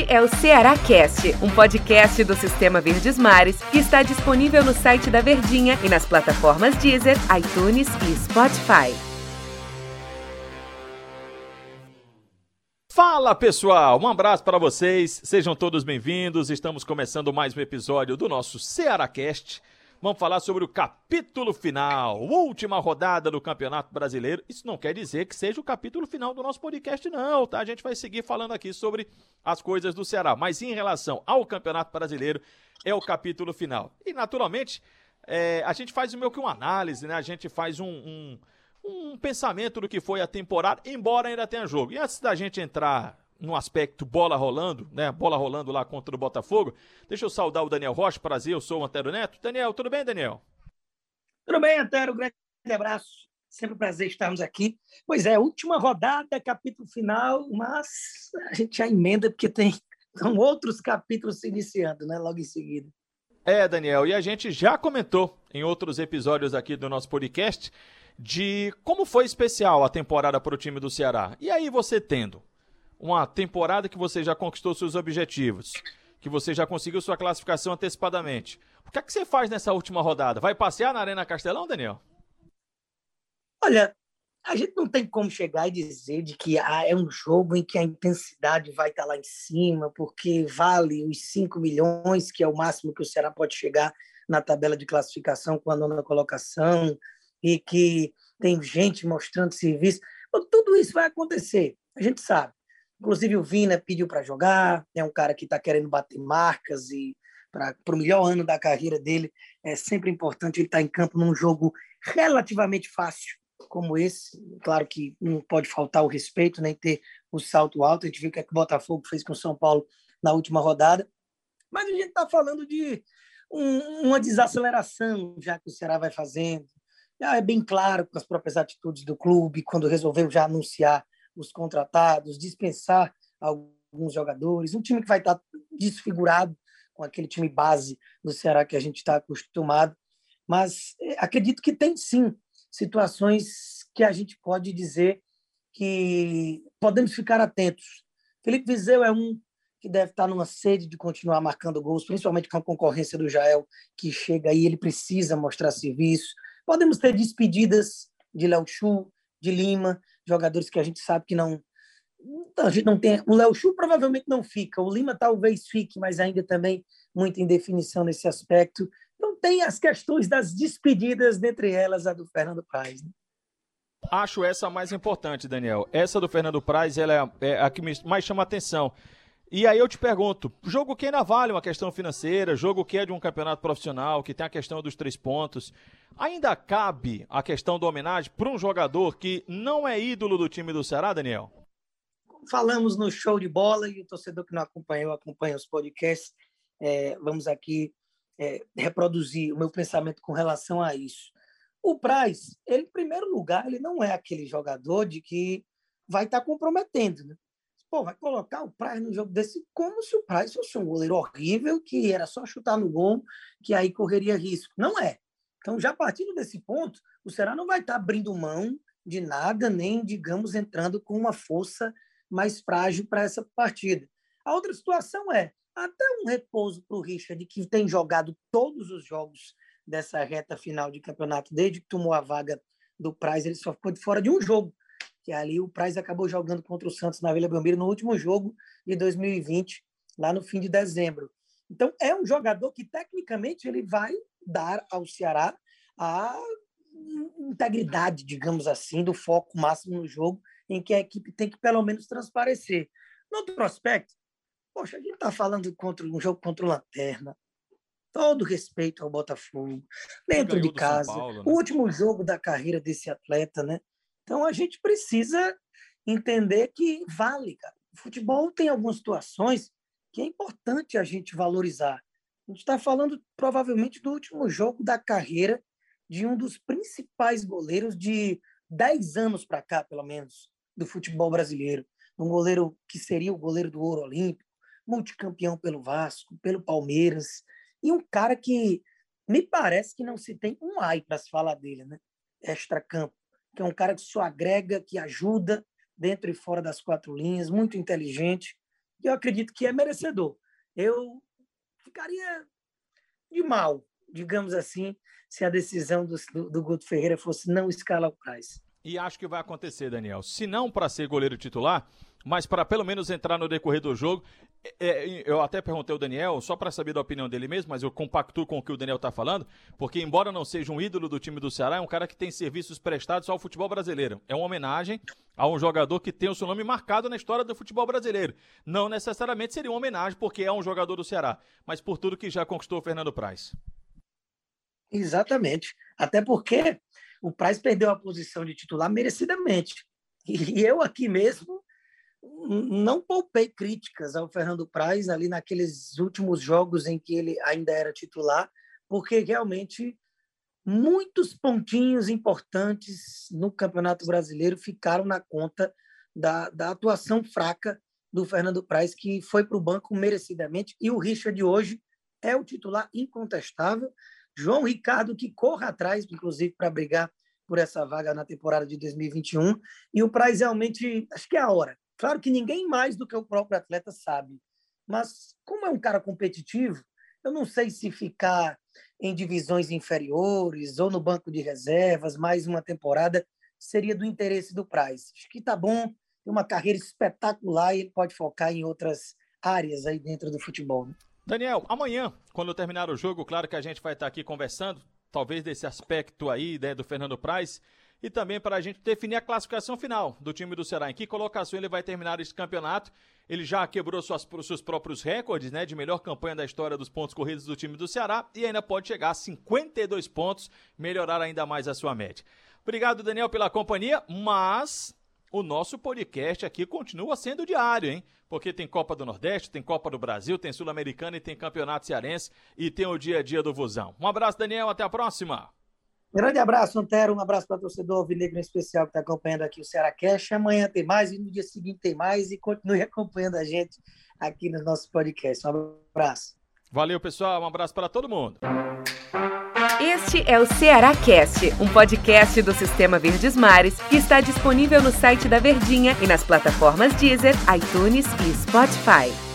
Este é o Ceará Cast, um podcast do Sistema Verdes Mares que está disponível no site da Verdinha e nas plataformas Deezer, iTunes e Spotify. Fala pessoal, um abraço para vocês, sejam todos bem-vindos. Estamos começando mais um episódio do nosso Ceará Cast. Vamos falar sobre o capítulo final, última rodada do Campeonato Brasileiro. Isso não quer dizer que seja o capítulo final do nosso podcast, não, tá? A gente vai seguir falando aqui sobre as coisas do Ceará, mas em relação ao Campeonato Brasileiro, é o capítulo final. E, naturalmente, é, a gente faz meio que uma análise, né? A gente faz um, um, um pensamento do que foi a temporada, embora ainda tenha jogo. E antes da gente entrar no aspecto bola rolando, né? Bola rolando lá contra o Botafogo. Deixa eu saudar o Daniel Rocha, prazer, eu sou o Antero Neto. Daniel, tudo bem, Daniel? Tudo bem, Antero, grande abraço. Sempre um prazer estarmos aqui. Pois é, última rodada, capítulo final, mas a gente já emenda porque tem são outros capítulos se iniciando, né? Logo em seguida. É, Daniel, e a gente já comentou em outros episódios aqui do nosso podcast de como foi especial a temporada para o time do Ceará. E aí você tendo uma temporada que você já conquistou seus objetivos, que você já conseguiu sua classificação antecipadamente. O que é que você faz nessa última rodada? Vai passear na Arena Castelão, Daniel? Olha, a gente não tem como chegar e dizer de que ah, é um jogo em que a intensidade vai estar lá em cima, porque vale os 5 milhões, que é o máximo que o Ceará pode chegar na tabela de classificação com a nona colocação, e que tem gente mostrando serviço. Tudo isso vai acontecer, a gente sabe. Inclusive o Vina pediu para jogar, é um cara que está querendo bater marcas e para o melhor ano da carreira dele é sempre importante ele estar tá em campo num jogo relativamente fácil como esse. Claro que não pode faltar o respeito nem ter o salto alto. A gente viu o que, é que o Botafogo fez com o São Paulo na última rodada, mas a gente está falando de um, uma desaceleração já que o Ceará vai fazendo. Já é bem claro com as próprias atitudes do clube quando resolveu já anunciar os contratados, dispensar alguns jogadores, um time que vai estar desfigurado com aquele time base do Ceará que a gente está acostumado. Mas é, acredito que tem sim situações que a gente pode dizer que podemos ficar atentos. Felipe Vizeu é um que deve estar numa sede de continuar marcando gols, principalmente com a concorrência do Jael, que chega aí, ele precisa mostrar serviço. Podemos ter despedidas de Léo Chu, de Lima, jogadores que a gente sabe que não. A gente não tem. O Léo Chu provavelmente não fica, o Lima talvez fique, mas ainda também muita indefinição nesse aspecto. Então tem as questões das despedidas, dentre elas a do Fernando Praz. Né? Acho essa a mais importante, Daniel. Essa do Fernando Praz ela é, é a que mais chama atenção. E aí eu te pergunto, jogo que ainda vale uma questão financeira, jogo que é de um campeonato profissional, que tem a questão dos três pontos, ainda cabe a questão da homenagem para um jogador que não é ídolo do time do Ceará, Daniel? Falamos no show de bola e o torcedor que não acompanhou, acompanha os podcasts, é, vamos aqui é, reproduzir o meu pensamento com relação a isso. O Praz, ele, em primeiro lugar, ele não é aquele jogador de que vai estar tá comprometendo, né? Pô, vai colocar o Praz no jogo desse como se o Praz fosse um goleiro horrível, que era só chutar no gol, que aí correria risco. Não é. Então, já partindo desse ponto, o Ceará não vai estar abrindo mão de nada, nem, digamos, entrando com uma força mais frágil para essa partida. A outra situação é até um repouso para o Richard, que tem jogado todos os jogos dessa reta final de campeonato, desde que tomou a vaga do Praz, ele só ficou de fora de um jogo, que ali o Praz acabou jogando contra o Santos na Vila Belmiro no último jogo de 2020, lá no fim de dezembro. Então, é um jogador que, tecnicamente, ele vai dar ao Ceará a integridade, digamos assim, do foco máximo no jogo, em que a equipe tem que, pelo menos, transparecer. No outro aspecto, poxa, a gente está falando contra um jogo contra o Lanterna, todo respeito ao Botafogo, dentro de casa, Paulo, né? o último jogo da carreira desse atleta, né? Então a gente precisa entender que vale, cara. O futebol tem algumas situações que é importante a gente valorizar. A gente está falando provavelmente do último jogo da carreira de um dos principais goleiros de 10 anos para cá, pelo menos, do futebol brasileiro. Um goleiro que seria o goleiro do Ouro Olímpico, multicampeão pelo Vasco, pelo Palmeiras, e um cara que me parece que não se tem um ai para se falar dele, né? Extra-campo que é um cara que só agrega, que ajuda dentro e fora das quatro linhas, muito inteligente. eu acredito que é merecedor. Eu ficaria de mal, digamos assim, se a decisão do, do, do Guto Ferreira fosse não escalar o Praz. E acho que vai acontecer, Daniel. Se não para ser goleiro titular, mas para pelo menos entrar no decorrer do jogo. É, é eu até perguntei ao Daniel, só para saber da opinião dele mesmo, mas eu compactuo com o que o Daniel está falando, porque embora não seja um ídolo do time do Ceará, é um cara que tem serviços prestados ao futebol brasileiro. É uma homenagem a um jogador que tem o seu nome marcado na história do futebol brasileiro. Não necessariamente seria uma homenagem porque é um jogador do Ceará, mas por tudo que já conquistou o Fernando Praz. Exatamente. Até porque o Praz perdeu a posição de titular merecidamente. E eu aqui mesmo não poupei críticas ao Fernando Praz ali naqueles últimos jogos em que ele ainda era titular, porque realmente muitos pontinhos importantes no Campeonato Brasileiro ficaram na conta da, da atuação fraca do Fernando Praz, que foi para o banco merecidamente, e o Richard hoje é o titular incontestável. João Ricardo, que corre atrás, inclusive, para brigar por essa vaga na temporada de 2021. E o Praz realmente, acho que é a hora. Claro que ninguém mais do que o próprio atleta sabe. Mas, como é um cara competitivo, eu não sei se ficar em divisões inferiores ou no banco de reservas mais uma temporada seria do interesse do Praz. Acho que tá bom, tem uma carreira espetacular e ele pode focar em outras áreas aí dentro do futebol. Né? Daniel, amanhã, quando terminar o jogo, claro que a gente vai estar aqui conversando, talvez desse aspecto aí né, do Fernando Praz e também para a gente definir a classificação final do time do Ceará. Em que colocação ele vai terminar esse campeonato? Ele já quebrou suas, seus próprios recordes, né, de melhor campanha da história dos pontos corridos do time do Ceará e ainda pode chegar a 52 pontos, melhorar ainda mais a sua média. Obrigado, Daniel, pela companhia, mas o nosso podcast aqui continua sendo diário, hein? Porque tem Copa do Nordeste, tem Copa do Brasil, tem Sul-Americana e tem Campeonato Cearense e tem o dia a dia do Vozão. Um abraço, Daniel, até a próxima. Grande abraço, Antero. Um abraço para o torcedor alvinegro em especial que está acompanhando aqui o Ceará Cash. Amanhã tem mais e no dia seguinte tem mais e continue acompanhando a gente aqui no nosso podcast. Um abraço. Valeu, pessoal. Um abraço para todo mundo. Este é o Ceará Cast, um podcast do Sistema Verdes Mares que está disponível no site da Verdinha e nas plataformas Deezer, iTunes e Spotify.